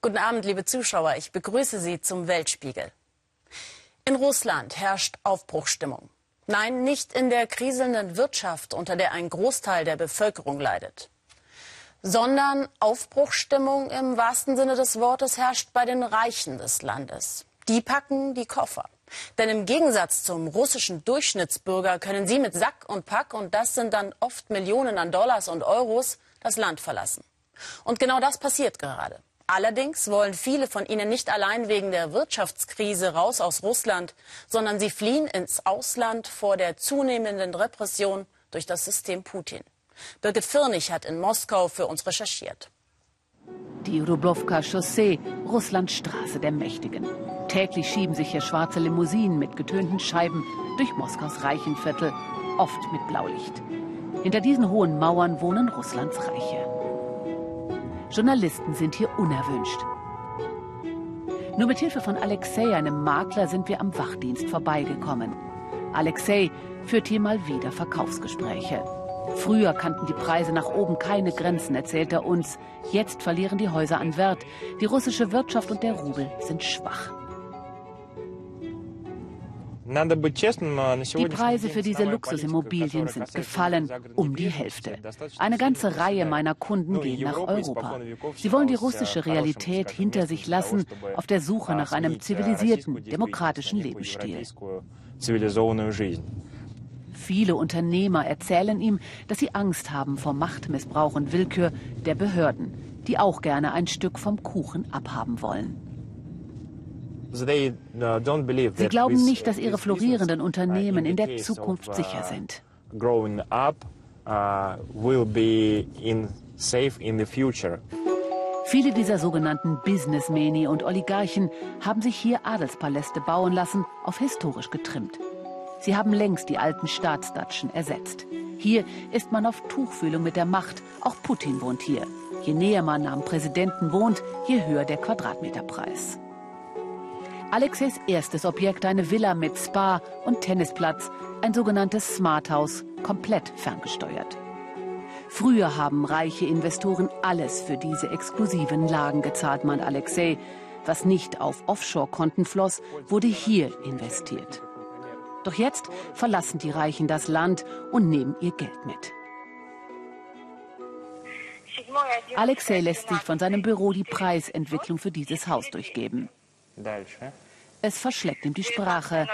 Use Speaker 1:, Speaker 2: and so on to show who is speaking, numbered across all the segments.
Speaker 1: Guten Abend, liebe Zuschauer. Ich begrüße Sie zum Weltspiegel. In Russland herrscht Aufbruchstimmung. Nein, nicht in der kriselnden Wirtschaft, unter der ein Großteil der Bevölkerung leidet, sondern Aufbruchstimmung im wahrsten Sinne des Wortes herrscht bei den Reichen des Landes. Die packen die Koffer. Denn im Gegensatz zum russischen Durchschnittsbürger können sie mit Sack und Pack, und das sind dann oft Millionen an Dollars und Euros, das Land verlassen. Und genau das passiert gerade. Allerdings wollen viele von ihnen nicht allein wegen der Wirtschaftskrise raus aus Russland, sondern sie fliehen ins Ausland vor der zunehmenden Repression durch das System Putin. Birgit Firnig hat in Moskau für uns recherchiert.
Speaker 2: Die Rublowka Chaussee, Russlands Straße der Mächtigen. Täglich schieben sich hier schwarze Limousinen mit getönten Scheiben durch Moskaus Reichenviertel, oft mit Blaulicht. Hinter diesen hohen Mauern wohnen Russlands Reiche. Journalisten sind hier unerwünscht. Nur mit Hilfe von Alexei, einem Makler, sind wir am Wachdienst vorbeigekommen. Alexei führt hier mal wieder Verkaufsgespräche. Früher kannten die Preise nach oben keine Grenzen, erzählt er uns. Jetzt verlieren die Häuser an Wert. Die russische Wirtschaft und der Rubel sind schwach. Die Preise für diese Luxusimmobilien sind gefallen, um die Hälfte. Eine ganze Reihe meiner Kunden gehen nach Europa. Sie wollen die russische Realität hinter sich lassen, auf der Suche nach einem zivilisierten, demokratischen Lebensstil. Viele Unternehmer erzählen ihm, dass sie Angst haben vor Machtmissbrauch und Willkür der Behörden, die auch gerne ein Stück vom Kuchen abhaben wollen. Uh, Sie glauben nicht, dass ihre florierenden uh, Unternehmen in der Zukunft uh, sicher sind. Viele dieser sogenannten Businessmeni und Oligarchen haben sich hier Adelspaläste bauen lassen, auf historisch getrimmt. Sie haben längst die alten Staatsdatschen ersetzt. Hier ist man auf Tuchfühlung mit der Macht. Auch Putin wohnt hier. Je näher man am Präsidenten wohnt, je höher der Quadratmeterpreis. Alexeys erstes Objekt eine Villa mit Spa und Tennisplatz, ein sogenanntes Smart House, komplett ferngesteuert. Früher haben reiche Investoren alles für diese exklusiven Lagen gezahlt, meint Alexei. Was nicht auf Offshore-Konten floss, wurde hier investiert. Doch jetzt verlassen die Reichen das Land und nehmen ihr Geld mit. Alexei lässt sich von seinem Büro die Preisentwicklung für dieses Haus durchgeben. Es verschlägt ihm die Sprache.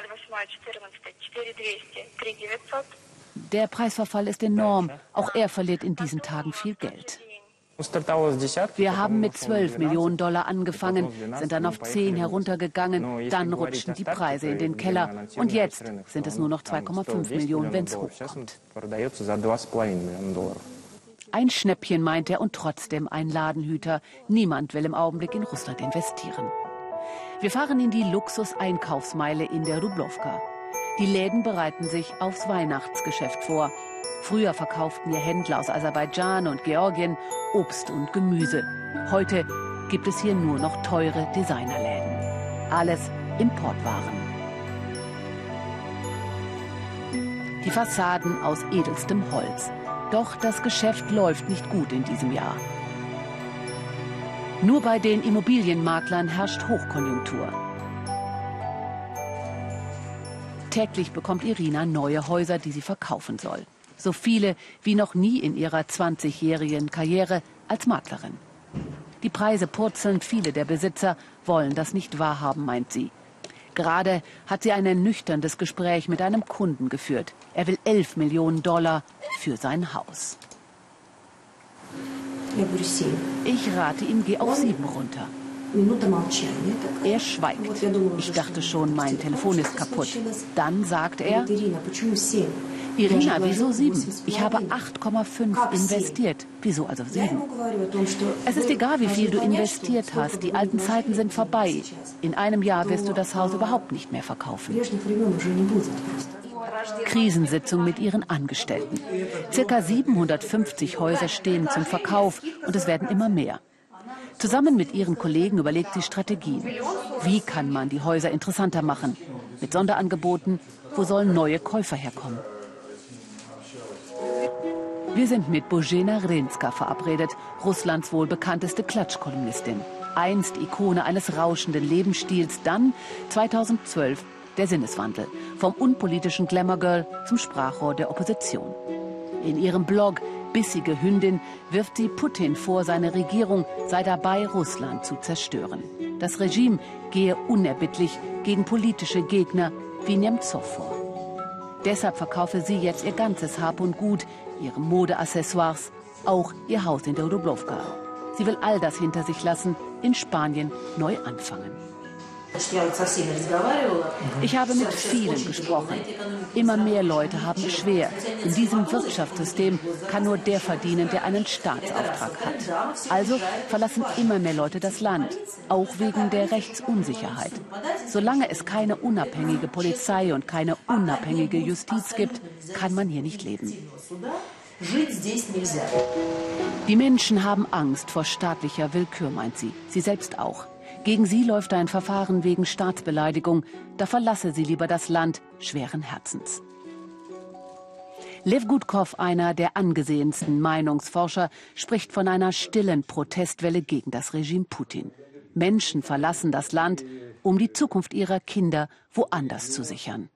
Speaker 2: Der Preisverfall ist enorm. Auch er verliert in diesen Tagen viel Geld. Wir haben mit 12 Millionen Dollar angefangen, sind dann auf 10 heruntergegangen, dann rutschten die Preise in den Keller und jetzt sind es nur noch 2,5 Millionen, wenn es hochkommt. Ein Schnäppchen meint er und trotzdem ein Ladenhüter. Niemand will im Augenblick in Russland investieren. Wir fahren in die Luxus-Einkaufsmeile in der Rublowka. Die Läden bereiten sich aufs Weihnachtsgeschäft vor. Früher verkauften hier Händler aus Aserbaidschan und Georgien Obst und Gemüse. Heute gibt es hier nur noch teure Designerläden. Alles Importwaren. Die Fassaden aus edelstem Holz. Doch das Geschäft läuft nicht gut in diesem Jahr. Nur bei den Immobilienmaklern herrscht Hochkonjunktur. Täglich bekommt Irina neue Häuser, die sie verkaufen soll. So viele wie noch nie in ihrer 20-jährigen Karriere als Maklerin. Die Preise purzeln, viele der Besitzer wollen das nicht wahrhaben, meint sie. Gerade hat sie ein ernüchterndes Gespräch mit einem Kunden geführt. Er will 11 Millionen Dollar für sein Haus. Ich rate ihm, geh auf sieben runter. Er schweigt. Ich dachte schon, mein Telefon ist kaputt. Dann sagt er, Irina, wieso sieben? Ich habe 8,5 investiert. Wieso also sieben? Es ist egal, wie viel du investiert hast. Die alten Zeiten sind vorbei. In einem Jahr wirst du das Haus überhaupt nicht mehr verkaufen. Krisensitzung mit ihren Angestellten. Circa 750 Häuser stehen zum Verkauf und es werden immer mehr. Zusammen mit ihren Kollegen überlegt sie Strategien. Wie kann man die Häuser interessanter machen? Mit Sonderangeboten? Wo sollen neue Käufer herkommen? Wir sind mit Bożena Renska verabredet, Russlands wohl bekannteste Klatschkolumnistin. Einst Ikone eines rauschenden Lebensstils, dann 2012 der Sinneswandel. Vom unpolitischen Glamour-Girl zum Sprachrohr der Opposition. In ihrem Blog Bissige Hündin wirft sie Putin vor, seine Regierung sei dabei, Russland zu zerstören. Das Regime gehe unerbittlich gegen politische Gegner wie Nemtsov vor. Deshalb verkaufe sie jetzt ihr ganzes Hab und Gut, ihre Modeaccessoires, auch ihr Haus in der Dubrovka. Sie will all das hinter sich lassen, in Spanien neu anfangen. Ich habe mit vielen gesprochen. Immer mehr Leute haben es schwer. In diesem Wirtschaftssystem kann nur der verdienen, der einen Staatsauftrag hat. Also verlassen immer mehr Leute das Land, auch wegen der Rechtsunsicherheit. Solange es keine unabhängige Polizei und keine unabhängige Justiz gibt, kann man hier nicht leben. Die Menschen haben Angst vor staatlicher Willkür, meint sie. Sie selbst auch. Gegen sie läuft ein Verfahren wegen Staatsbeleidigung. Da verlasse sie lieber das Land schweren Herzens. Lev Gutkov, einer der angesehensten Meinungsforscher, spricht von einer stillen Protestwelle gegen das Regime Putin. Menschen verlassen das Land, um die Zukunft ihrer Kinder woanders zu sichern.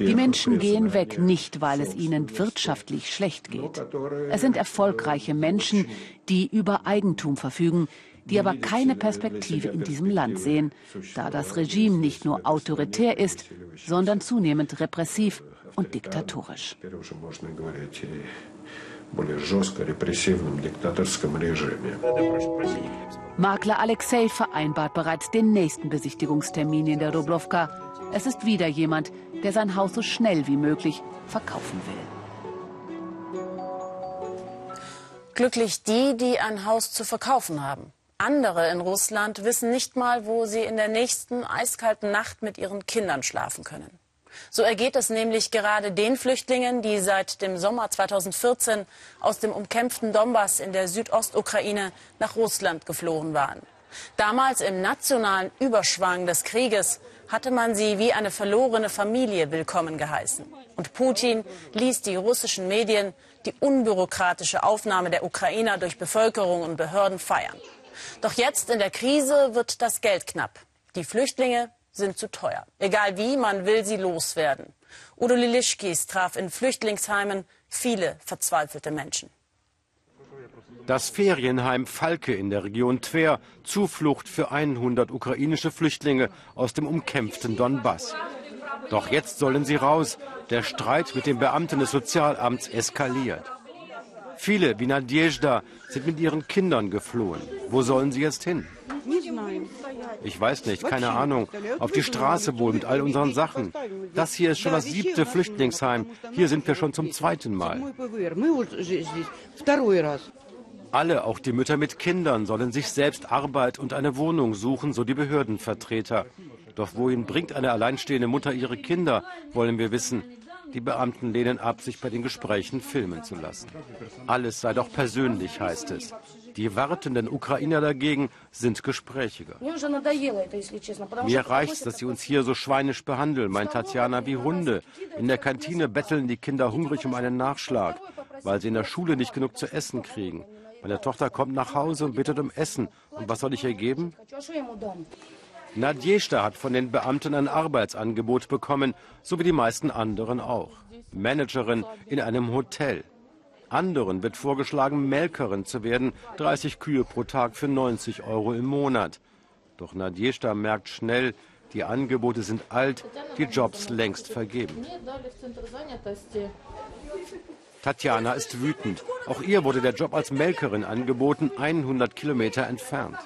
Speaker 2: Die Menschen gehen weg, nicht weil es ihnen wirtschaftlich schlecht geht. Es sind erfolgreiche Menschen, die über Eigentum verfügen, die aber keine Perspektive in diesem Land sehen, da das Regime nicht nur autoritär ist, sondern zunehmend repressiv und diktatorisch более жестко репрессивном диктаторском режиме. Makler Alexei vereinbart bereits den nächsten Besichtigungstermin in der Dubrovka. Es ist wieder jemand, der sein Haus so schnell wie möglich verkaufen will.
Speaker 1: Glücklich die, die ein Haus zu verkaufen haben. Andere in Russland wissen nicht mal, wo sie in der nächsten eiskalten Nacht mit ihren Kindern schlafen können. So ergeht es nämlich gerade den Flüchtlingen, die seit dem Sommer 2014 aus dem umkämpften Donbass in der Südostukraine nach Russland geflohen waren. Damals im nationalen Überschwang des Krieges hatte man sie wie eine verlorene Familie willkommen geheißen. Und Putin ließ die russischen Medien die unbürokratische Aufnahme der Ukrainer durch Bevölkerung und Behörden feiern. Doch jetzt in der Krise wird das Geld knapp. Die Flüchtlinge sind zu teuer. Egal wie, man will sie loswerden. Udo Lilischkis traf in Flüchtlingsheimen viele verzweifelte Menschen.
Speaker 3: Das Ferienheim Falke in der Region Tver, Zuflucht für 100 ukrainische Flüchtlinge aus dem umkämpften Donbass. Doch jetzt sollen sie raus. Der Streit mit den Beamten des Sozialamts eskaliert. Viele wie Nadjezhda sind mit ihren Kindern geflohen. Wo sollen sie jetzt hin? Ich weiß nicht, keine Ahnung. Auf die Straße wohl mit all unseren Sachen. Das hier ist schon das siebte Flüchtlingsheim. Hier sind wir schon zum zweiten Mal. Alle, auch die Mütter mit Kindern, sollen sich selbst Arbeit und eine Wohnung suchen, so die Behördenvertreter. Doch wohin bringt eine alleinstehende Mutter ihre Kinder, wollen wir wissen. Die Beamten lehnen ab, sich bei den Gesprächen filmen zu lassen. Alles sei doch persönlich, heißt es. Die wartenden Ukrainer dagegen sind gesprächiger. Mir reicht es, dass sie uns hier so schweinisch behandeln, meint Tatjana, wie Hunde. In der Kantine betteln die Kinder hungrig um einen Nachschlag, weil sie in der Schule nicht genug zu essen kriegen. Meine Tochter kommt nach Hause und bittet um Essen. Und was soll ich ihr geben? Nadjeshta hat von den Beamten ein Arbeitsangebot bekommen, so wie die meisten anderen auch. Managerin in einem Hotel. Anderen wird vorgeschlagen, Melkerin zu werden, 30 Kühe pro Tag für 90 Euro im Monat. Doch Nadjeshta merkt schnell, die Angebote sind alt, die Jobs längst vergeben. Tatjana ist wütend. Auch ihr wurde der Job als Melkerin angeboten, 100 Kilometer entfernt.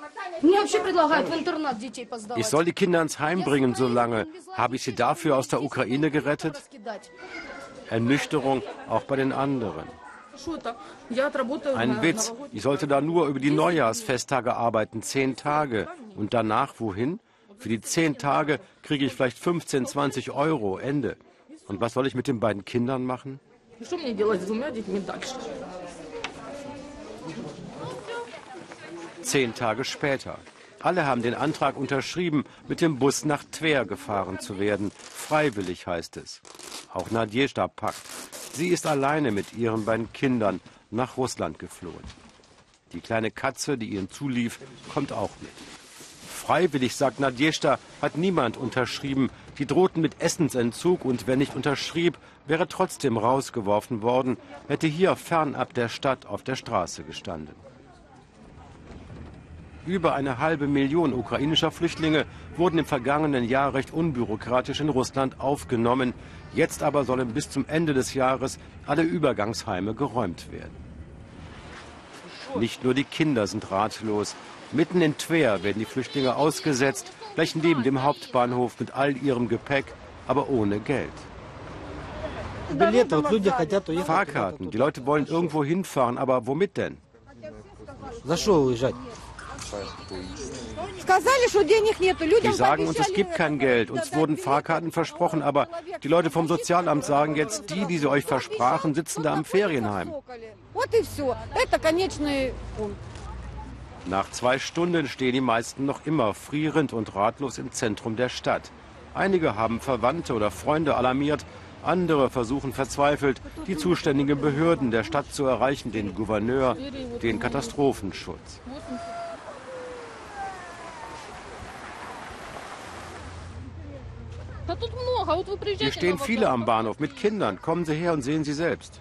Speaker 3: Ich soll die Kinder ins Heim bringen, so lange. Habe ich sie dafür aus der Ukraine gerettet? Ernüchterung auch bei den anderen. Ein Witz. Ich sollte da nur über die Neujahrsfesttage arbeiten, zehn Tage. Und danach wohin? Für die zehn Tage kriege ich vielleicht 15, 20 Euro, Ende. Und was soll ich mit den beiden Kindern machen? Zehn Tage später. Alle haben den Antrag unterschrieben, mit dem Bus nach Twer gefahren zu werden. Freiwillig heißt es. Auch Nadjesta packt. Sie ist alleine mit ihren beiden Kindern nach Russland geflohen. Die kleine Katze, die ihnen zulief, kommt auch mit. Freiwillig, sagt Nadjesta, hat niemand unterschrieben. Die drohten mit Essensentzug und wer nicht unterschrieb, wäre trotzdem rausgeworfen worden, hätte hier fernab der Stadt auf der Straße gestanden. Über eine halbe Million ukrainischer Flüchtlinge wurden im vergangenen Jahr recht unbürokratisch in Russland aufgenommen. Jetzt aber sollen bis zum Ende des Jahres alle Übergangsheime geräumt werden. Nicht nur die Kinder sind ratlos. Mitten in Twer werden die Flüchtlinge ausgesetzt, gleich neben dem Hauptbahnhof mit all ihrem Gepäck, aber ohne Geld. Fahrkarten. Die Leute wollen irgendwo hinfahren, aber womit denn? Die sagen uns, es gibt kein Geld. Uns wurden Fahrkarten versprochen, aber die Leute vom Sozialamt sagen jetzt, die, die sie euch versprachen, sitzen da am Ferienheim. Nach zwei Stunden stehen die meisten noch immer frierend und ratlos im Zentrum der Stadt. Einige haben Verwandte oder Freunde alarmiert, andere versuchen verzweifelt, die zuständigen Behörden der Stadt zu erreichen, den Gouverneur, den Katastrophenschutz. Hier stehen viele am Bahnhof mit Kindern. Kommen Sie her und sehen Sie selbst.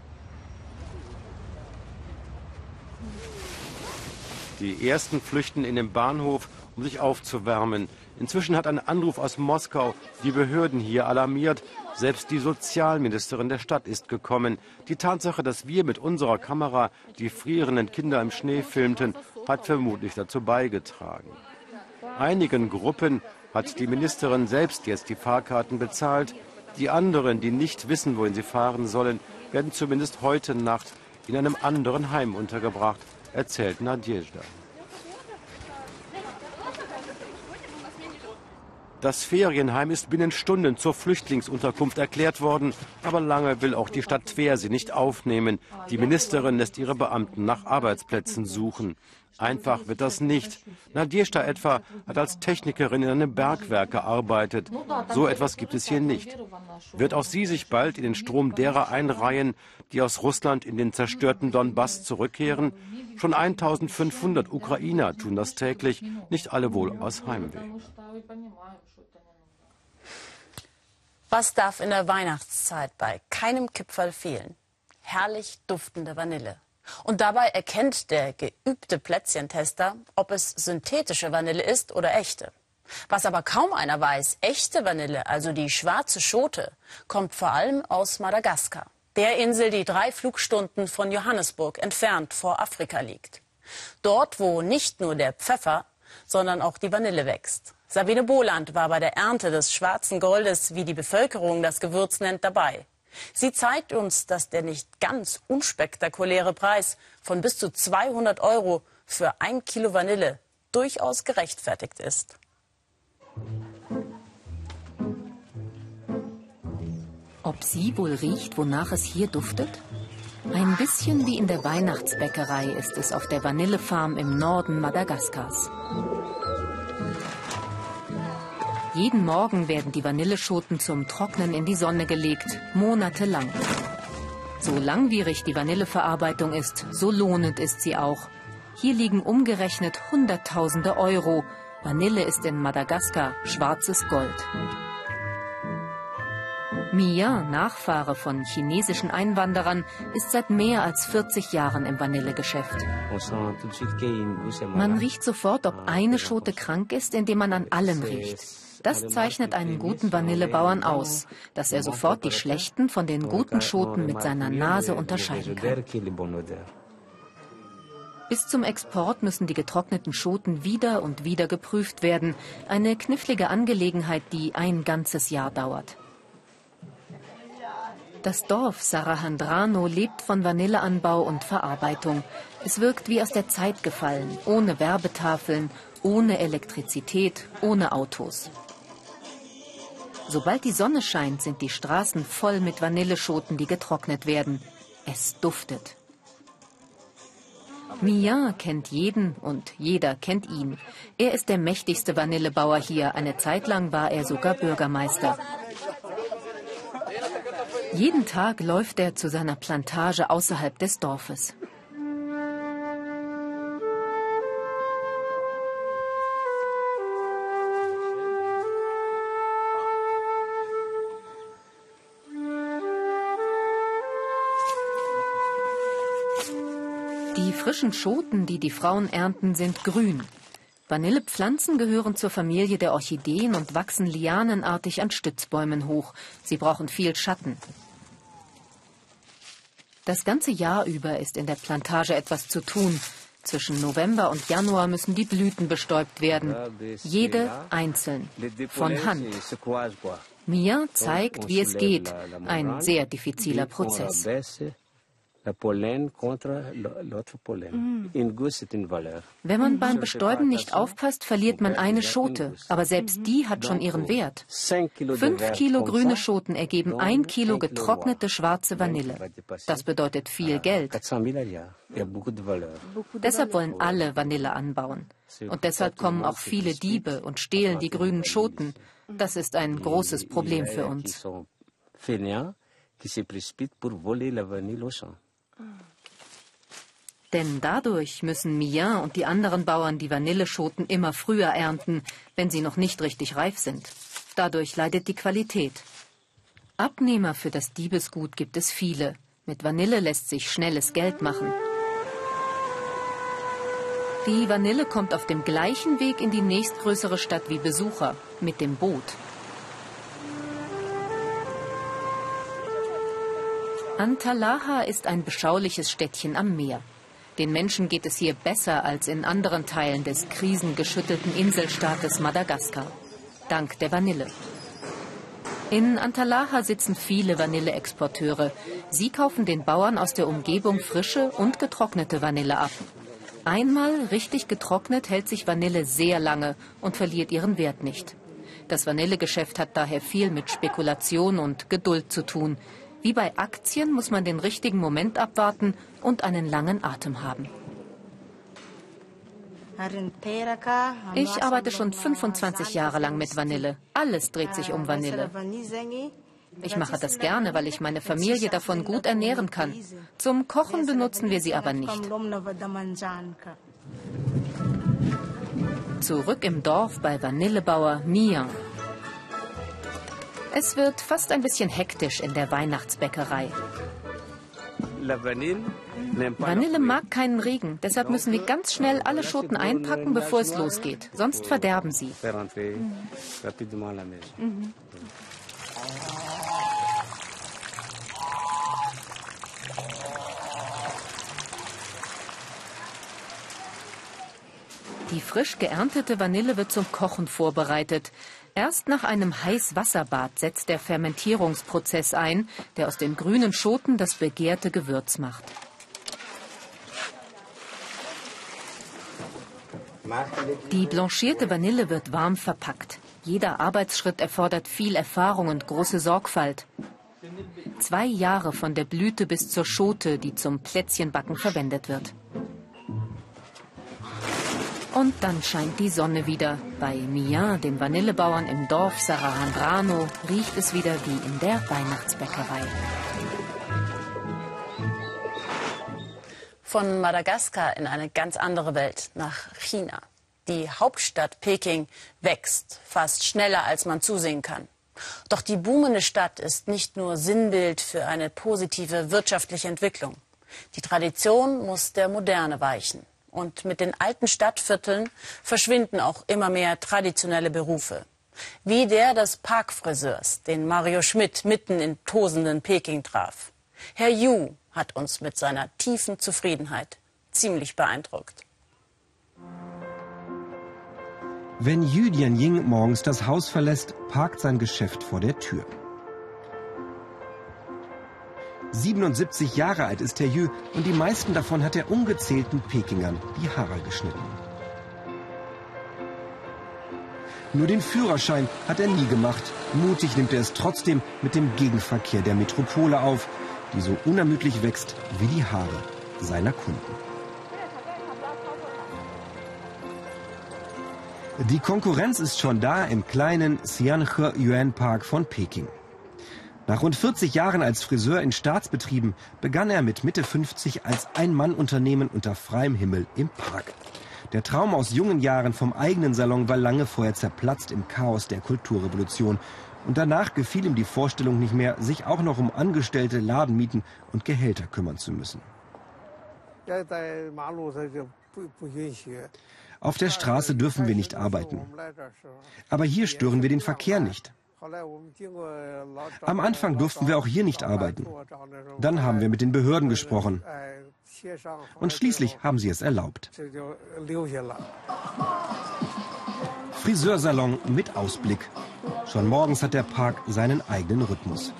Speaker 3: Die ersten flüchten in den Bahnhof, um sich aufzuwärmen. Inzwischen hat ein Anruf aus Moskau die Behörden hier alarmiert. Selbst die Sozialministerin der Stadt ist gekommen. Die Tatsache, dass wir mit unserer Kamera die frierenden Kinder im Schnee filmten, hat vermutlich dazu beigetragen. Einigen Gruppen hat die Ministerin selbst jetzt die Fahrkarten bezahlt. Die anderen, die nicht wissen, wohin sie fahren sollen, werden zumindest heute Nacht in einem anderen Heim untergebracht, erzählt Nadjezhda. Das Ferienheim ist binnen Stunden zur Flüchtlingsunterkunft erklärt worden, aber lange will auch die Stadt Tver sie nicht aufnehmen. Die Ministerin lässt ihre Beamten nach Arbeitsplätzen suchen. Einfach wird das nicht. Nadjesta etwa hat als Technikerin in einem Bergwerk gearbeitet. So etwas gibt es hier nicht. Wird auch sie sich bald in den Strom derer einreihen, die aus Russland in den zerstörten Donbass zurückkehren? Schon 1500 Ukrainer tun das täglich, nicht alle wohl aus Heimweh.
Speaker 1: Was darf in der Weihnachtszeit bei keinem Kipferl fehlen? Herrlich duftende Vanille. Und dabei erkennt der geübte Plätzchentester, ob es synthetische Vanille ist oder echte. Was aber kaum einer weiß, echte Vanille, also die schwarze Schote, kommt vor allem aus Madagaskar, der Insel, die drei Flugstunden von Johannesburg entfernt vor Afrika liegt. Dort, wo nicht nur der Pfeffer, sondern auch die Vanille wächst. Sabine Boland war bei der Ernte des schwarzen Goldes, wie die Bevölkerung das Gewürz nennt, dabei. Sie zeigt uns, dass der nicht ganz unspektakuläre Preis von bis zu 200 Euro für ein Kilo Vanille durchaus gerechtfertigt ist.
Speaker 4: Ob sie wohl riecht, wonach es hier duftet? Ein bisschen wie in der Weihnachtsbäckerei ist es auf der Vanillefarm im Norden Madagaskars. Jeden Morgen werden die Vanilleschoten zum Trocknen in die Sonne gelegt, monatelang. So langwierig die Vanilleverarbeitung ist, so lohnend ist sie auch. Hier liegen umgerechnet Hunderttausende Euro. Vanille ist in Madagaskar schwarzes Gold. Mia, Nachfahre von chinesischen Einwanderern, ist seit mehr als 40 Jahren im Vanillegeschäft. Man riecht sofort, ob eine Schote krank ist, indem man an allem riecht. Das zeichnet einen guten Vanillebauern aus, dass er sofort die schlechten von den guten Schoten mit seiner Nase unterscheiden kann. Bis zum Export müssen die getrockneten Schoten wieder und wieder geprüft werden. Eine knifflige Angelegenheit, die ein ganzes Jahr dauert. Das Dorf Sarahandrano lebt von Vanilleanbau und Verarbeitung. Es wirkt wie aus der Zeit gefallen, ohne Werbetafeln, ohne Elektrizität, ohne Autos. Sobald die Sonne scheint, sind die Straßen voll mit Vanilleschoten, die getrocknet werden. Es duftet. Mian kennt jeden und jeder kennt ihn. Er ist der mächtigste Vanillebauer hier. Eine Zeit lang war er sogar Bürgermeister. Jeden Tag läuft er zu seiner Plantage außerhalb des Dorfes. Frischen Schoten, die die Frauen ernten, sind grün. Vanillepflanzen gehören zur Familie der Orchideen und wachsen lianenartig an Stützbäumen hoch. Sie brauchen viel Schatten. Das ganze Jahr über ist in der Plantage etwas zu tun. Zwischen November und Januar müssen die Blüten bestäubt werden. Jede einzeln. Von Hand. Mia zeigt, wie es geht. Ein sehr diffiziler Prozess Wenn man beim Bestäuben nicht aufpasst, verliert man eine Schote. Aber selbst die hat schon ihren Wert. Fünf Kilo grüne Schoten ergeben ein Kilo getrocknete schwarze Vanille. Das bedeutet viel Geld. Deshalb wollen alle Vanille anbauen. Und deshalb kommen auch viele Diebe und stehlen die grünen Schoten. Das ist ein großes Problem für uns. qui se précipitent pour voler la vanille au champ. Denn dadurch müssen Mian und die anderen Bauern die Vanilleschoten immer früher ernten, wenn sie noch nicht richtig reif sind. Dadurch leidet die Qualität. Abnehmer für das Diebesgut gibt es viele. Mit Vanille lässt sich schnelles Geld machen. Die Vanille kommt auf dem gleichen Weg in die nächstgrößere Stadt wie Besucher, mit dem Boot. Antalaha ist ein beschauliches Städtchen am Meer. Den Menschen geht es hier besser als in anderen Teilen des krisengeschüttelten Inselstaates Madagaskar. Dank der Vanille. In Antalaha sitzen viele Vanilleexporteure. Sie kaufen den Bauern aus der Umgebung frische und getrocknete Vanille ab. Einmal richtig getrocknet hält sich Vanille sehr lange und verliert ihren Wert nicht. Das Vanillegeschäft hat daher viel mit Spekulation und Geduld zu tun. Wie bei Aktien muss man den richtigen Moment abwarten und einen langen Atem haben. Ich arbeite schon 25 Jahre lang mit Vanille. Alles dreht sich um Vanille. Ich mache das gerne, weil ich meine Familie davon gut ernähren kann. Zum Kochen benutzen wir sie aber nicht. Zurück im Dorf bei Vanillebauer Mian. Es wird fast ein bisschen hektisch in der Weihnachtsbäckerei. Vanille mag keinen Regen, deshalb müssen wir ganz schnell alle Schoten einpacken, bevor es losgeht. Sonst verderben sie. Mhm. Die frisch geerntete Vanille wird zum Kochen vorbereitet. Erst nach einem Heißwasserbad setzt der Fermentierungsprozess ein, der aus den grünen Schoten das begehrte Gewürz macht. Die blanchierte Vanille wird warm verpackt. Jeder Arbeitsschritt erfordert viel Erfahrung und große Sorgfalt. Zwei Jahre von der Blüte bis zur Schote, die zum Plätzchenbacken verwendet wird. Und dann scheint die Sonne wieder. Bei Mia, dem Vanillebauern im Dorf Sarahandrano, riecht es wieder wie in der Weihnachtsbäckerei.
Speaker 1: Von Madagaskar in eine ganz andere Welt, nach China. Die Hauptstadt Peking wächst, fast schneller als man zusehen kann. Doch die boomende Stadt ist nicht nur Sinnbild für eine positive wirtschaftliche Entwicklung. Die Tradition muss der Moderne weichen. Und mit den alten Stadtvierteln verschwinden auch immer mehr traditionelle Berufe. Wie der des Parkfriseurs, den Mario Schmidt mitten in tosenden Peking traf. Herr Yu hat uns mit seiner tiefen Zufriedenheit ziemlich beeindruckt.
Speaker 5: Wenn Yu Dianying morgens das Haus verlässt, parkt sein Geschäft vor der Tür. 77 Jahre alt ist Herr Jü und die meisten davon hat er ungezählten Pekingern die Haare geschnitten. Nur den Führerschein hat er nie gemacht. Mutig nimmt er es trotzdem mit dem Gegenverkehr der Metropole auf, die so unermüdlich wächst wie die Haare seiner Kunden. Die Konkurrenz ist schon da im kleinen Xianhe Yuan Park von Peking. Nach rund 40 Jahren als Friseur in Staatsbetrieben begann er mit Mitte 50 als Ein-Mann-Unternehmen unter freiem Himmel im Park. Der Traum aus jungen Jahren vom eigenen Salon war lange vorher zerplatzt im Chaos der Kulturrevolution. Und danach gefiel ihm die Vorstellung nicht mehr, sich auch noch um Angestellte, Ladenmieten und Gehälter kümmern zu müssen. Auf der Straße dürfen wir nicht arbeiten. Aber hier stören wir den Verkehr nicht. Am Anfang durften wir auch hier nicht arbeiten. Dann haben wir mit den Behörden gesprochen. Und schließlich haben sie es erlaubt. Friseursalon mit Ausblick. Schon morgens hat der Park seinen eigenen Rhythmus.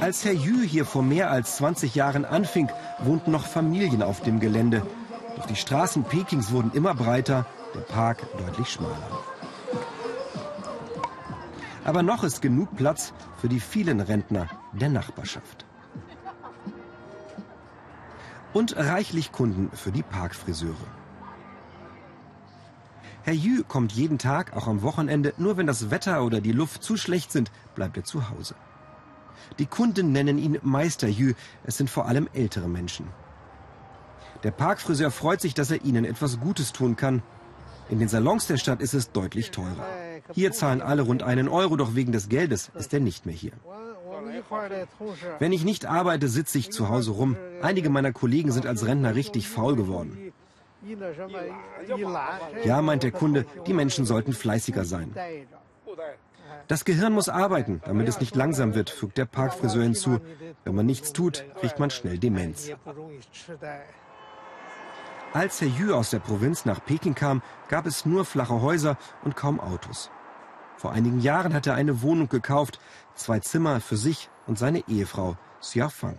Speaker 5: Als Herr Jü hier vor mehr als 20 Jahren anfing, wohnten noch Familien auf dem Gelände. Doch die Straßen Pekings wurden immer breiter, der Park deutlich schmaler. Aber noch ist genug Platz für die vielen Rentner der Nachbarschaft. Und reichlich Kunden für die Parkfriseure. Herr Jü kommt jeden Tag, auch am Wochenende, nur wenn das Wetter oder die Luft zu schlecht sind, bleibt er zu Hause. Die Kunden nennen ihn Meister Jü, es sind vor allem ältere Menschen. Der Parkfriseur freut sich, dass er ihnen etwas Gutes tun kann. In den Salons der Stadt ist es deutlich teurer. Hier zahlen alle rund einen Euro, doch wegen des Geldes ist er nicht mehr hier. Wenn ich nicht arbeite, sitze ich zu Hause rum. Einige meiner Kollegen sind als Rentner richtig faul geworden. Ja, meint der Kunde, die Menschen sollten fleißiger sein. Das Gehirn muss arbeiten, damit es nicht langsam wird, fügt der Parkfriseur hinzu. Wenn man nichts tut, kriegt man schnell Demenz. Als Herr Yu aus der Provinz nach Peking kam, gab es nur flache Häuser und kaum Autos. Vor einigen Jahren hat er eine Wohnung gekauft, zwei Zimmer für sich und seine Ehefrau Xia Fang.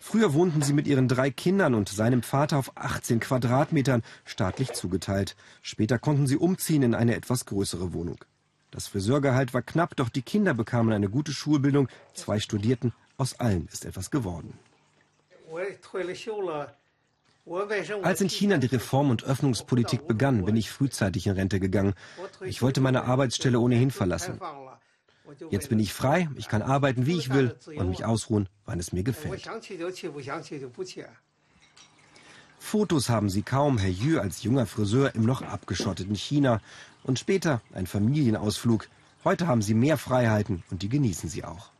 Speaker 5: Früher wohnten sie mit ihren drei Kindern und seinem Vater auf 18 Quadratmetern, staatlich zugeteilt. Später konnten sie umziehen in eine etwas größere Wohnung. Das Friseurgehalt war knapp, doch die Kinder bekamen eine gute Schulbildung, zwei studierten, aus allen ist etwas geworden. Als in China die Reform- und Öffnungspolitik begann, bin ich frühzeitig in Rente gegangen. Ich wollte meine Arbeitsstelle ohnehin verlassen. Jetzt bin ich frei, ich kann arbeiten, wie ich will und mich ausruhen, wann es mir gefällt. Fotos haben sie kaum, Herr Yu als junger Friseur im noch abgeschotteten China und später ein Familienausflug. Heute haben sie mehr Freiheiten und die genießen sie auch.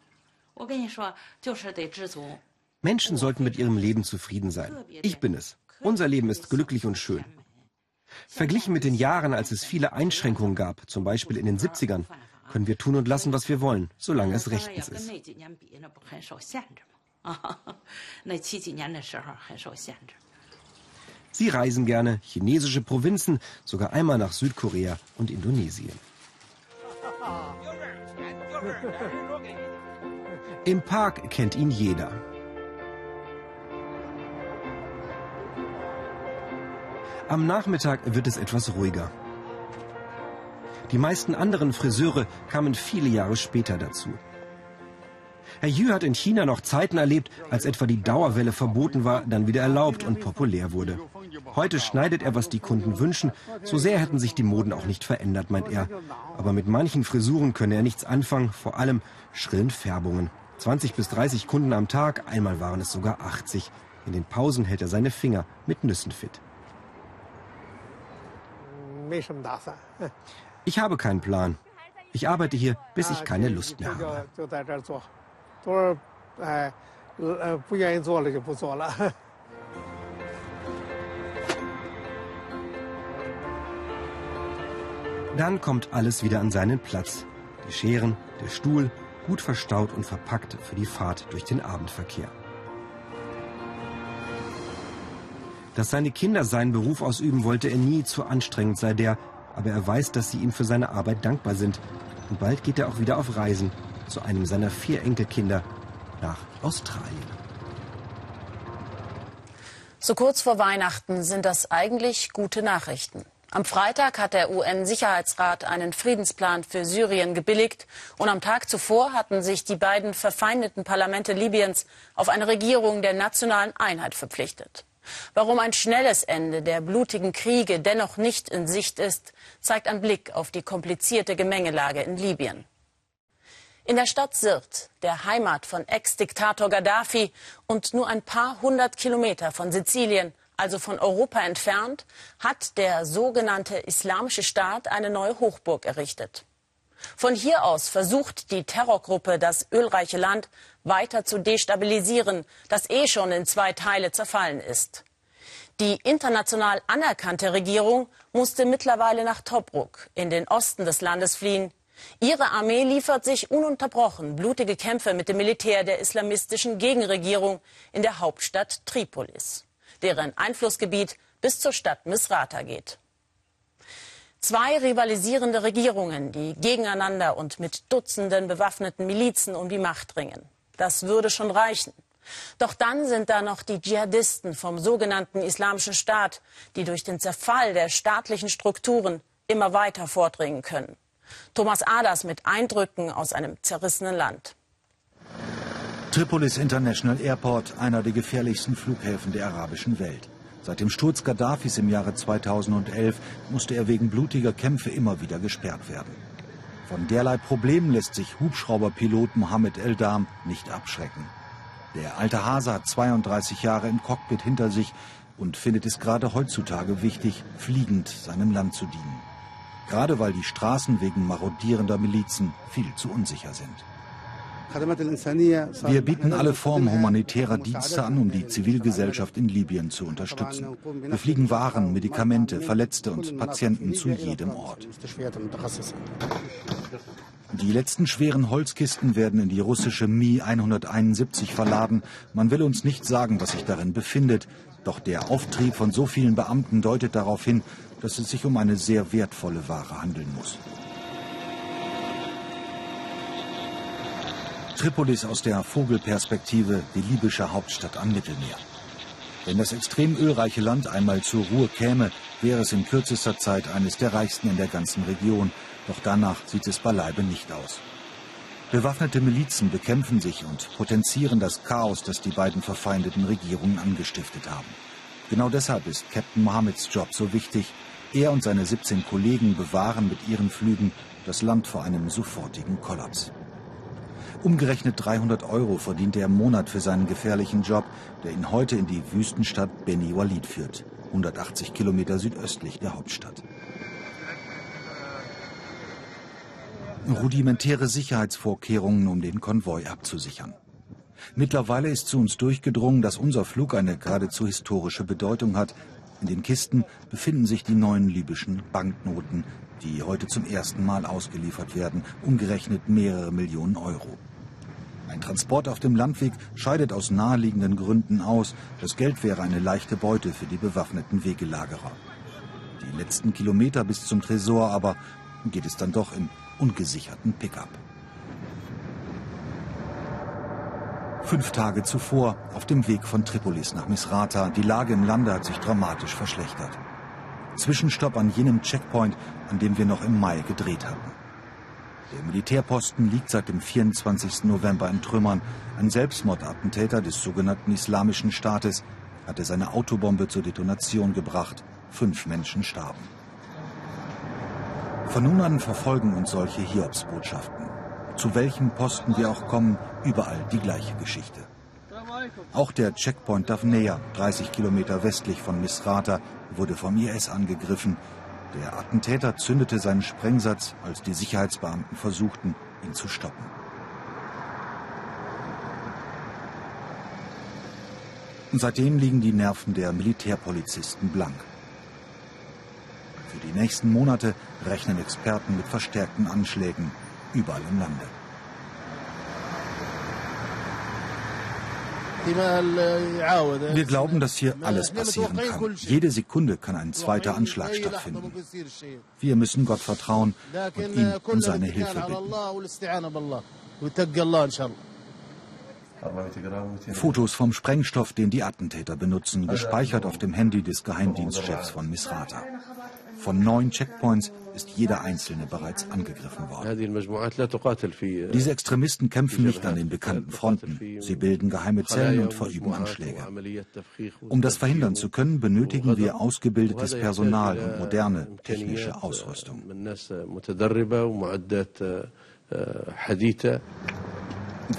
Speaker 5: Menschen sollten mit ihrem Leben zufrieden sein. Ich bin es. Unser Leben ist glücklich und schön. Verglichen mit den Jahren, als es viele Einschränkungen gab, zum Beispiel in den 70ern, können wir tun und lassen, was wir wollen, solange es rechtens ist. Sie reisen gerne chinesische Provinzen, sogar einmal nach Südkorea und Indonesien. Im Park kennt ihn jeder. Am Nachmittag wird es etwas ruhiger. Die meisten anderen Friseure kamen viele Jahre später dazu. Herr Yu hat in China noch Zeiten erlebt, als etwa die Dauerwelle verboten war, dann wieder erlaubt und populär wurde. Heute schneidet er, was die Kunden wünschen. So sehr hätten sich die Moden auch nicht verändert, meint er. Aber mit manchen Frisuren könne er nichts anfangen, vor allem schrillen Färbungen. 20 bis 30 Kunden am Tag, einmal waren es sogar 80. In den Pausen hält er seine Finger mit Nüssen fit. Ich habe keinen Plan. Ich arbeite hier, bis ich keine Lust mehr habe. Dann kommt alles wieder an seinen Platz. Die Scheren, der Stuhl, gut verstaut und verpackt für die Fahrt durch den Abendverkehr. Dass seine Kinder seinen Beruf ausüben, wollte er nie, zu anstrengend sei der, aber er weiß, dass sie ihm für seine Arbeit dankbar sind. Und bald geht er auch wieder auf Reisen zu einem seiner vier Enkelkinder nach Australien.
Speaker 1: So kurz vor Weihnachten sind das eigentlich gute Nachrichten. Am Freitag hat der UN-Sicherheitsrat einen Friedensplan für Syrien gebilligt und am Tag zuvor hatten sich die beiden verfeindeten Parlamente Libyens auf eine Regierung der nationalen Einheit verpflichtet. Warum ein schnelles Ende der blutigen Kriege dennoch nicht in Sicht ist, zeigt ein Blick auf die komplizierte Gemengelage in Libyen. In der Stadt Sirte, der Heimat von Ex-Diktator Gaddafi und nur ein paar hundert Kilometer von Sizilien, also von Europa entfernt, hat der sogenannte Islamische Staat eine neue Hochburg errichtet. Von hier aus versucht die Terrorgruppe das ölreiche Land weiter zu destabilisieren, das eh schon in zwei Teile zerfallen ist. Die international anerkannte Regierung musste mittlerweile nach Tobruk in den Osten des Landes fliehen. Ihre Armee liefert sich ununterbrochen blutige Kämpfe mit dem Militär der islamistischen Gegenregierung in der Hauptstadt Tripolis deren Einflussgebiet bis zur Stadt Misrata geht. Zwei rivalisierende Regierungen, die gegeneinander und mit Dutzenden bewaffneten Milizen um die Macht ringen. Das würde schon reichen. Doch dann sind da noch die Dschihadisten vom sogenannten Islamischen Staat, die durch den Zerfall der staatlichen Strukturen immer weiter vordringen können. Thomas Aders mit Eindrücken aus einem zerrissenen Land.
Speaker 6: Tripolis International Airport, einer der gefährlichsten Flughäfen der arabischen Welt. Seit dem Sturz Gaddafis im Jahre 2011 musste er wegen blutiger Kämpfe immer wieder gesperrt werden. Von derlei Problemen lässt sich Hubschrauberpilot Mohammed Eldam nicht abschrecken. Der alte Hase hat 32 Jahre im Cockpit hinter sich und findet es gerade heutzutage wichtig, fliegend seinem Land zu dienen. Gerade weil die Straßen wegen marodierender Milizen viel zu unsicher sind. Wir bieten alle Formen humanitärer Dienste an, um die Zivilgesellschaft in Libyen zu unterstützen. Wir fliegen Waren, Medikamente, Verletzte und Patienten zu jedem Ort. Die letzten schweren Holzkisten werden in die russische Mi-171 verladen. Man will uns nicht sagen, was sich darin befindet. Doch der Auftrieb von so vielen Beamten deutet darauf hin, dass es sich um eine sehr wertvolle Ware handeln muss. Tripolis aus der Vogelperspektive, die libysche Hauptstadt am Mittelmeer. Wenn das extrem ölreiche Land einmal zur Ruhe käme, wäre es in kürzester Zeit eines der reichsten in der ganzen Region. Doch danach sieht es beileibe nicht aus. Bewaffnete Milizen bekämpfen sich und potenzieren das Chaos, das die beiden verfeindeten Regierungen angestiftet haben. Genau deshalb ist Captain Mohammeds Job so wichtig. Er und seine 17 Kollegen bewahren mit ihren Flügen das Land vor einem sofortigen Kollaps. Umgerechnet 300 Euro verdient er im Monat für seinen gefährlichen Job, der ihn heute in die Wüstenstadt Beni Walid führt, 180 Kilometer südöstlich der Hauptstadt. Rudimentäre Sicherheitsvorkehrungen, um den Konvoi abzusichern. Mittlerweile ist zu uns durchgedrungen, dass unser Flug eine geradezu historische Bedeutung hat. In den Kisten befinden sich die neuen libyschen Banknoten, die heute zum ersten Mal ausgeliefert werden, umgerechnet mehrere Millionen Euro. Ein Transport auf dem Landweg scheidet aus naheliegenden Gründen aus. Das Geld wäre eine leichte Beute für die bewaffneten Wegelagerer. Die letzten Kilometer bis zum Tresor aber geht es dann doch im ungesicherten Pickup. Fünf Tage zuvor auf dem Weg von Tripolis nach Misrata. Die Lage im Lande hat sich dramatisch verschlechtert. Zwischenstopp an jenem Checkpoint, an dem wir noch im Mai gedreht hatten. Der Militärposten liegt seit dem 24. November in Trümmern. Ein Selbstmordattentäter des sogenannten Islamischen Staates hatte seine Autobombe zur Detonation gebracht. Fünf Menschen starben. Von nun an verfolgen uns solche Hiobsbotschaften. Zu welchem Posten wir auch kommen, überall die gleiche Geschichte. Auch der Checkpoint Davnea, 30 Kilometer westlich von Misrata, wurde vom IS angegriffen. Der Attentäter zündete seinen Sprengsatz, als die Sicherheitsbeamten versuchten, ihn zu stoppen. Seitdem liegen die Nerven der Militärpolizisten blank. Für die nächsten Monate rechnen Experten mit verstärkten Anschlägen überall im Lande. Wir glauben, dass hier alles passieren kann. Jede Sekunde kann ein zweiter Anschlag stattfinden. Wir müssen Gott vertrauen und ihn um seine Hilfe bitten. Fotos vom Sprengstoff, den die Attentäter benutzen, gespeichert auf dem Handy des Geheimdienstchefs von Misrata. Von neun Checkpoints ist jeder einzelne bereits angegriffen worden. Diese Extremisten kämpfen nicht an den bekannten Fronten. Sie bilden geheime Zellen und verüben Anschläge. Um das verhindern zu können, benötigen wir ausgebildetes Personal und moderne technische Ausrüstung.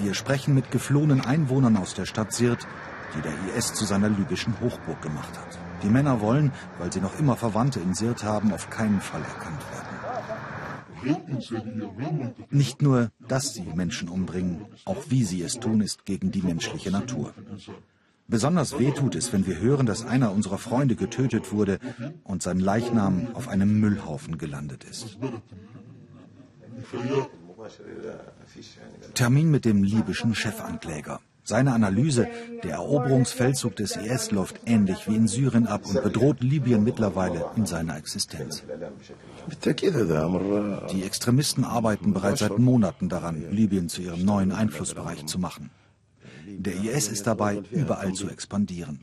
Speaker 6: Wir sprechen mit geflohenen Einwohnern aus der Stadt Sirt, die der IS zu seiner libyschen Hochburg gemacht hat. Die Männer wollen, weil sie noch immer Verwandte in Sirt haben, auf keinen Fall erkannt werden. Nicht nur, dass sie Menschen umbringen, auch wie sie es tun, ist gegen die menschliche Natur. Besonders weh tut es, wenn wir hören, dass einer unserer Freunde getötet wurde und sein Leichnam auf einem Müllhaufen gelandet ist. Termin mit dem libyschen Chefankläger. Seine Analyse, der Eroberungsfeldzug des IS läuft ähnlich wie in Syrien ab und bedroht Libyen mittlerweile in seiner Existenz. Die Extremisten arbeiten bereits seit Monaten daran, Libyen zu ihrem neuen Einflussbereich zu machen. Der IS ist dabei, überall zu expandieren.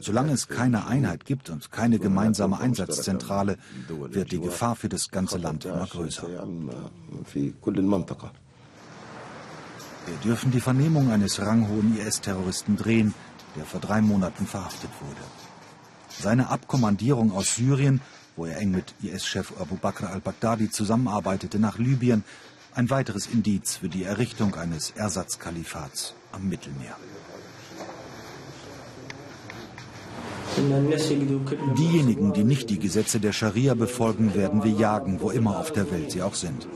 Speaker 6: Solange es keine Einheit gibt und keine gemeinsame Einsatzzentrale, wird die Gefahr für das ganze Land immer größer. Wir dürfen die Vernehmung eines ranghohen IS-Terroristen drehen, der vor drei Monaten verhaftet wurde. Seine Abkommandierung aus Syrien, wo er eng mit IS-Chef Abu Bakr al-Baghdadi zusammenarbeitete, nach Libyen, ein weiteres Indiz für die Errichtung eines Ersatzkalifats am Mittelmeer. Diejenigen, die nicht die Gesetze der Scharia befolgen, werden wir jagen, wo immer auf der Welt sie auch sind.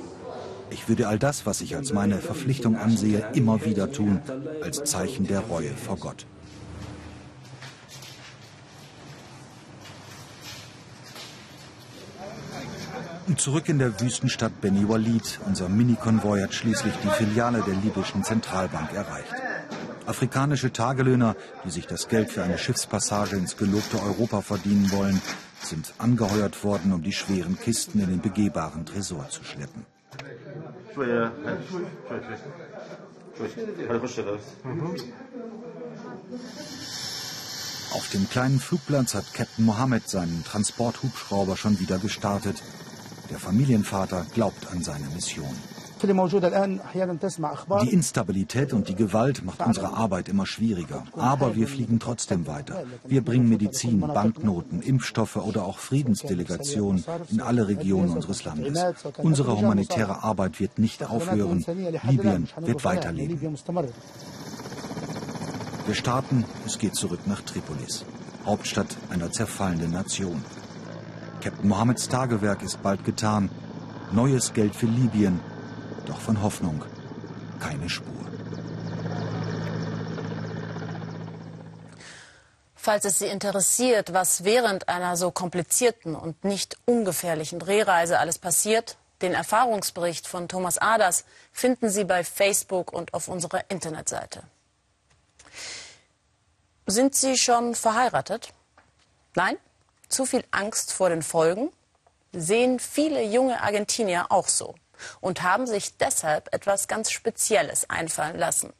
Speaker 6: Ich würde all das, was ich als meine Verpflichtung ansehe, immer wieder tun, als Zeichen der Reue vor Gott. Zurück in der Wüstenstadt Beni Walid. Unser Mini-Konvoi hat schließlich die Filiale der libyschen Zentralbank erreicht. Afrikanische Tagelöhner, die sich das Geld für eine Schiffspassage ins gelobte Europa verdienen wollen, sind angeheuert worden, um die schweren Kisten in den begehbaren Tresor zu schleppen. Auf dem kleinen Flugplatz hat Captain Mohammed seinen Transporthubschrauber schon wieder gestartet. Der Familienvater glaubt an seine Mission. Die Instabilität und die Gewalt macht unsere Arbeit immer schwieriger. Aber wir fliegen trotzdem weiter. Wir bringen Medizin, Banknoten, Impfstoffe oder auch Friedensdelegationen in alle Regionen unseres Landes. Unsere humanitäre Arbeit wird nicht aufhören. Libyen wird weiterleben. Wir starten, es geht zurück nach Tripolis, Hauptstadt einer zerfallenden Nation. Captain Mohammeds Tagewerk ist bald getan. Neues Geld für Libyen, doch von Hoffnung keine Spur.
Speaker 1: Falls es Sie interessiert, was während einer so komplizierten und nicht ungefährlichen Drehreise alles passiert, den Erfahrungsbericht von Thomas Aders finden Sie bei Facebook und auf unserer Internetseite. Sind Sie schon verheiratet? Nein? Zu viel Angst vor den Folgen? Sehen viele junge Argentinier auch so und haben sich deshalb etwas ganz Spezielles einfallen lassen.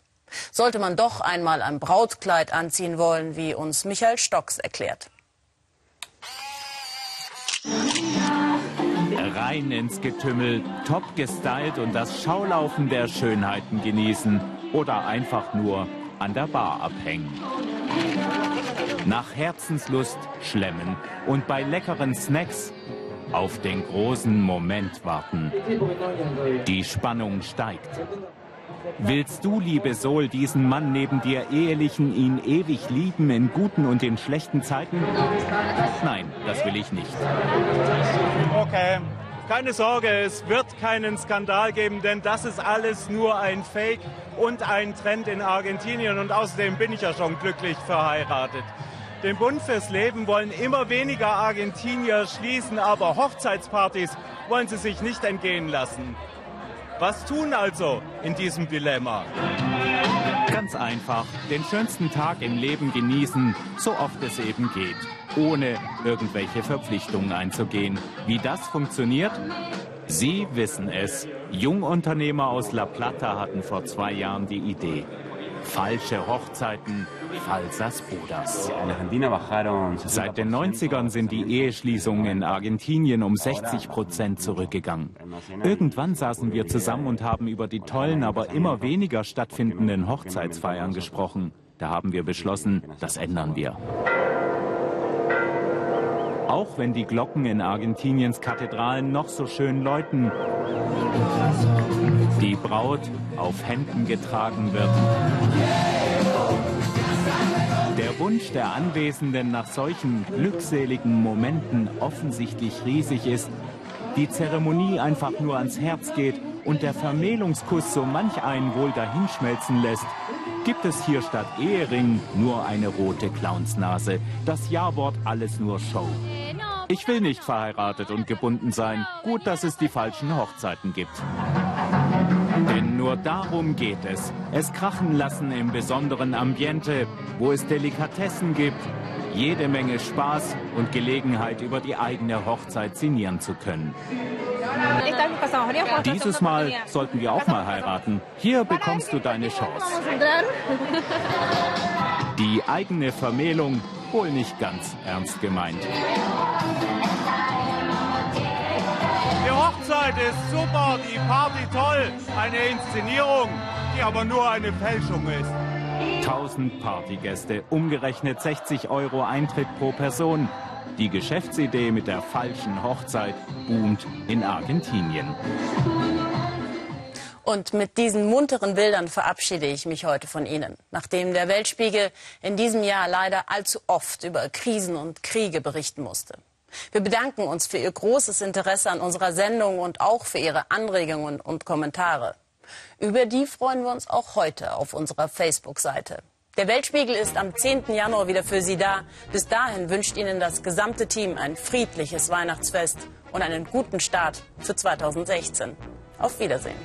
Speaker 1: Sollte man doch einmal ein Brautkleid anziehen wollen, wie uns Michael Stocks erklärt.
Speaker 7: Rein ins Getümmel, top gestylt und das Schaulaufen der Schönheiten genießen oder einfach nur an der Bar abhängen. Nach Herzenslust schlemmen und bei leckeren Snacks auf den großen Moment warten. Die Spannung steigt. Willst du, liebe Sol, diesen Mann neben dir ehelichen, ihn ewig lieben in guten und in schlechten Zeiten? Nein, das will ich nicht.
Speaker 8: Okay, keine Sorge, es wird keinen Skandal geben, denn das ist alles nur ein Fake und ein Trend in Argentinien und außerdem bin ich ja schon glücklich verheiratet. Den Bund fürs Leben wollen immer weniger Argentinier schließen, aber Hochzeitspartys wollen sie sich nicht entgehen lassen. Was tun also in diesem Dilemma?
Speaker 7: Ganz einfach, den schönsten Tag im Leben genießen, so oft es eben geht, ohne irgendwelche Verpflichtungen einzugehen. Wie das funktioniert? Sie wissen es. Jungunternehmer aus La Plata hatten vor zwei Jahren die Idee. Falsche Hochzeiten, falsas bodas. Seit den 90ern sind die Eheschließungen in Argentinien um 60 Prozent zurückgegangen. Irgendwann saßen wir zusammen und haben über die tollen, aber immer weniger stattfindenden Hochzeitsfeiern gesprochen. Da haben wir beschlossen, das ändern wir. Auch wenn die Glocken in Argentiniens Kathedralen noch so schön läuten, die Braut auf Händen getragen wird. Der Wunsch der Anwesenden nach solchen glückseligen Momenten offensichtlich riesig ist, die Zeremonie einfach nur ans Herz geht und der Vermählungskuss so manch einen wohl dahinschmelzen lässt, gibt es hier statt Ehering nur eine rote Clownsnase. Das Jawort alles nur Show. Ich will nicht verheiratet und gebunden sein. Gut, dass es die falschen Hochzeiten gibt. Nur darum geht es. Es krachen lassen im besonderen Ambiente, wo es Delikatessen gibt, jede Menge Spaß und Gelegenheit, über die eigene Hochzeit sinnieren zu können. Dieses Mal sollten wir auch mal heiraten. Hier bekommst du deine Chance. Die eigene Vermählung wohl nicht ganz ernst gemeint.
Speaker 8: Die Hochzeit ist super, die Party toll, eine Inszenierung, die aber nur eine Fälschung ist.
Speaker 7: 1000 Partygäste, umgerechnet 60 Euro Eintritt pro Person. Die Geschäftsidee mit der falschen Hochzeit boomt in Argentinien.
Speaker 1: Und mit diesen munteren Bildern verabschiede ich mich heute von Ihnen, nachdem der Weltspiegel in diesem Jahr leider allzu oft über Krisen und Kriege berichten musste. Wir bedanken uns für Ihr großes Interesse an unserer Sendung und auch für Ihre Anregungen und Kommentare. Über die freuen wir uns auch heute auf unserer Facebook-Seite. Der Weltspiegel ist am 10. Januar wieder für Sie da. Bis dahin wünscht Ihnen das gesamte Team ein friedliches Weihnachtsfest und einen guten Start für 2016. Auf Wiedersehen.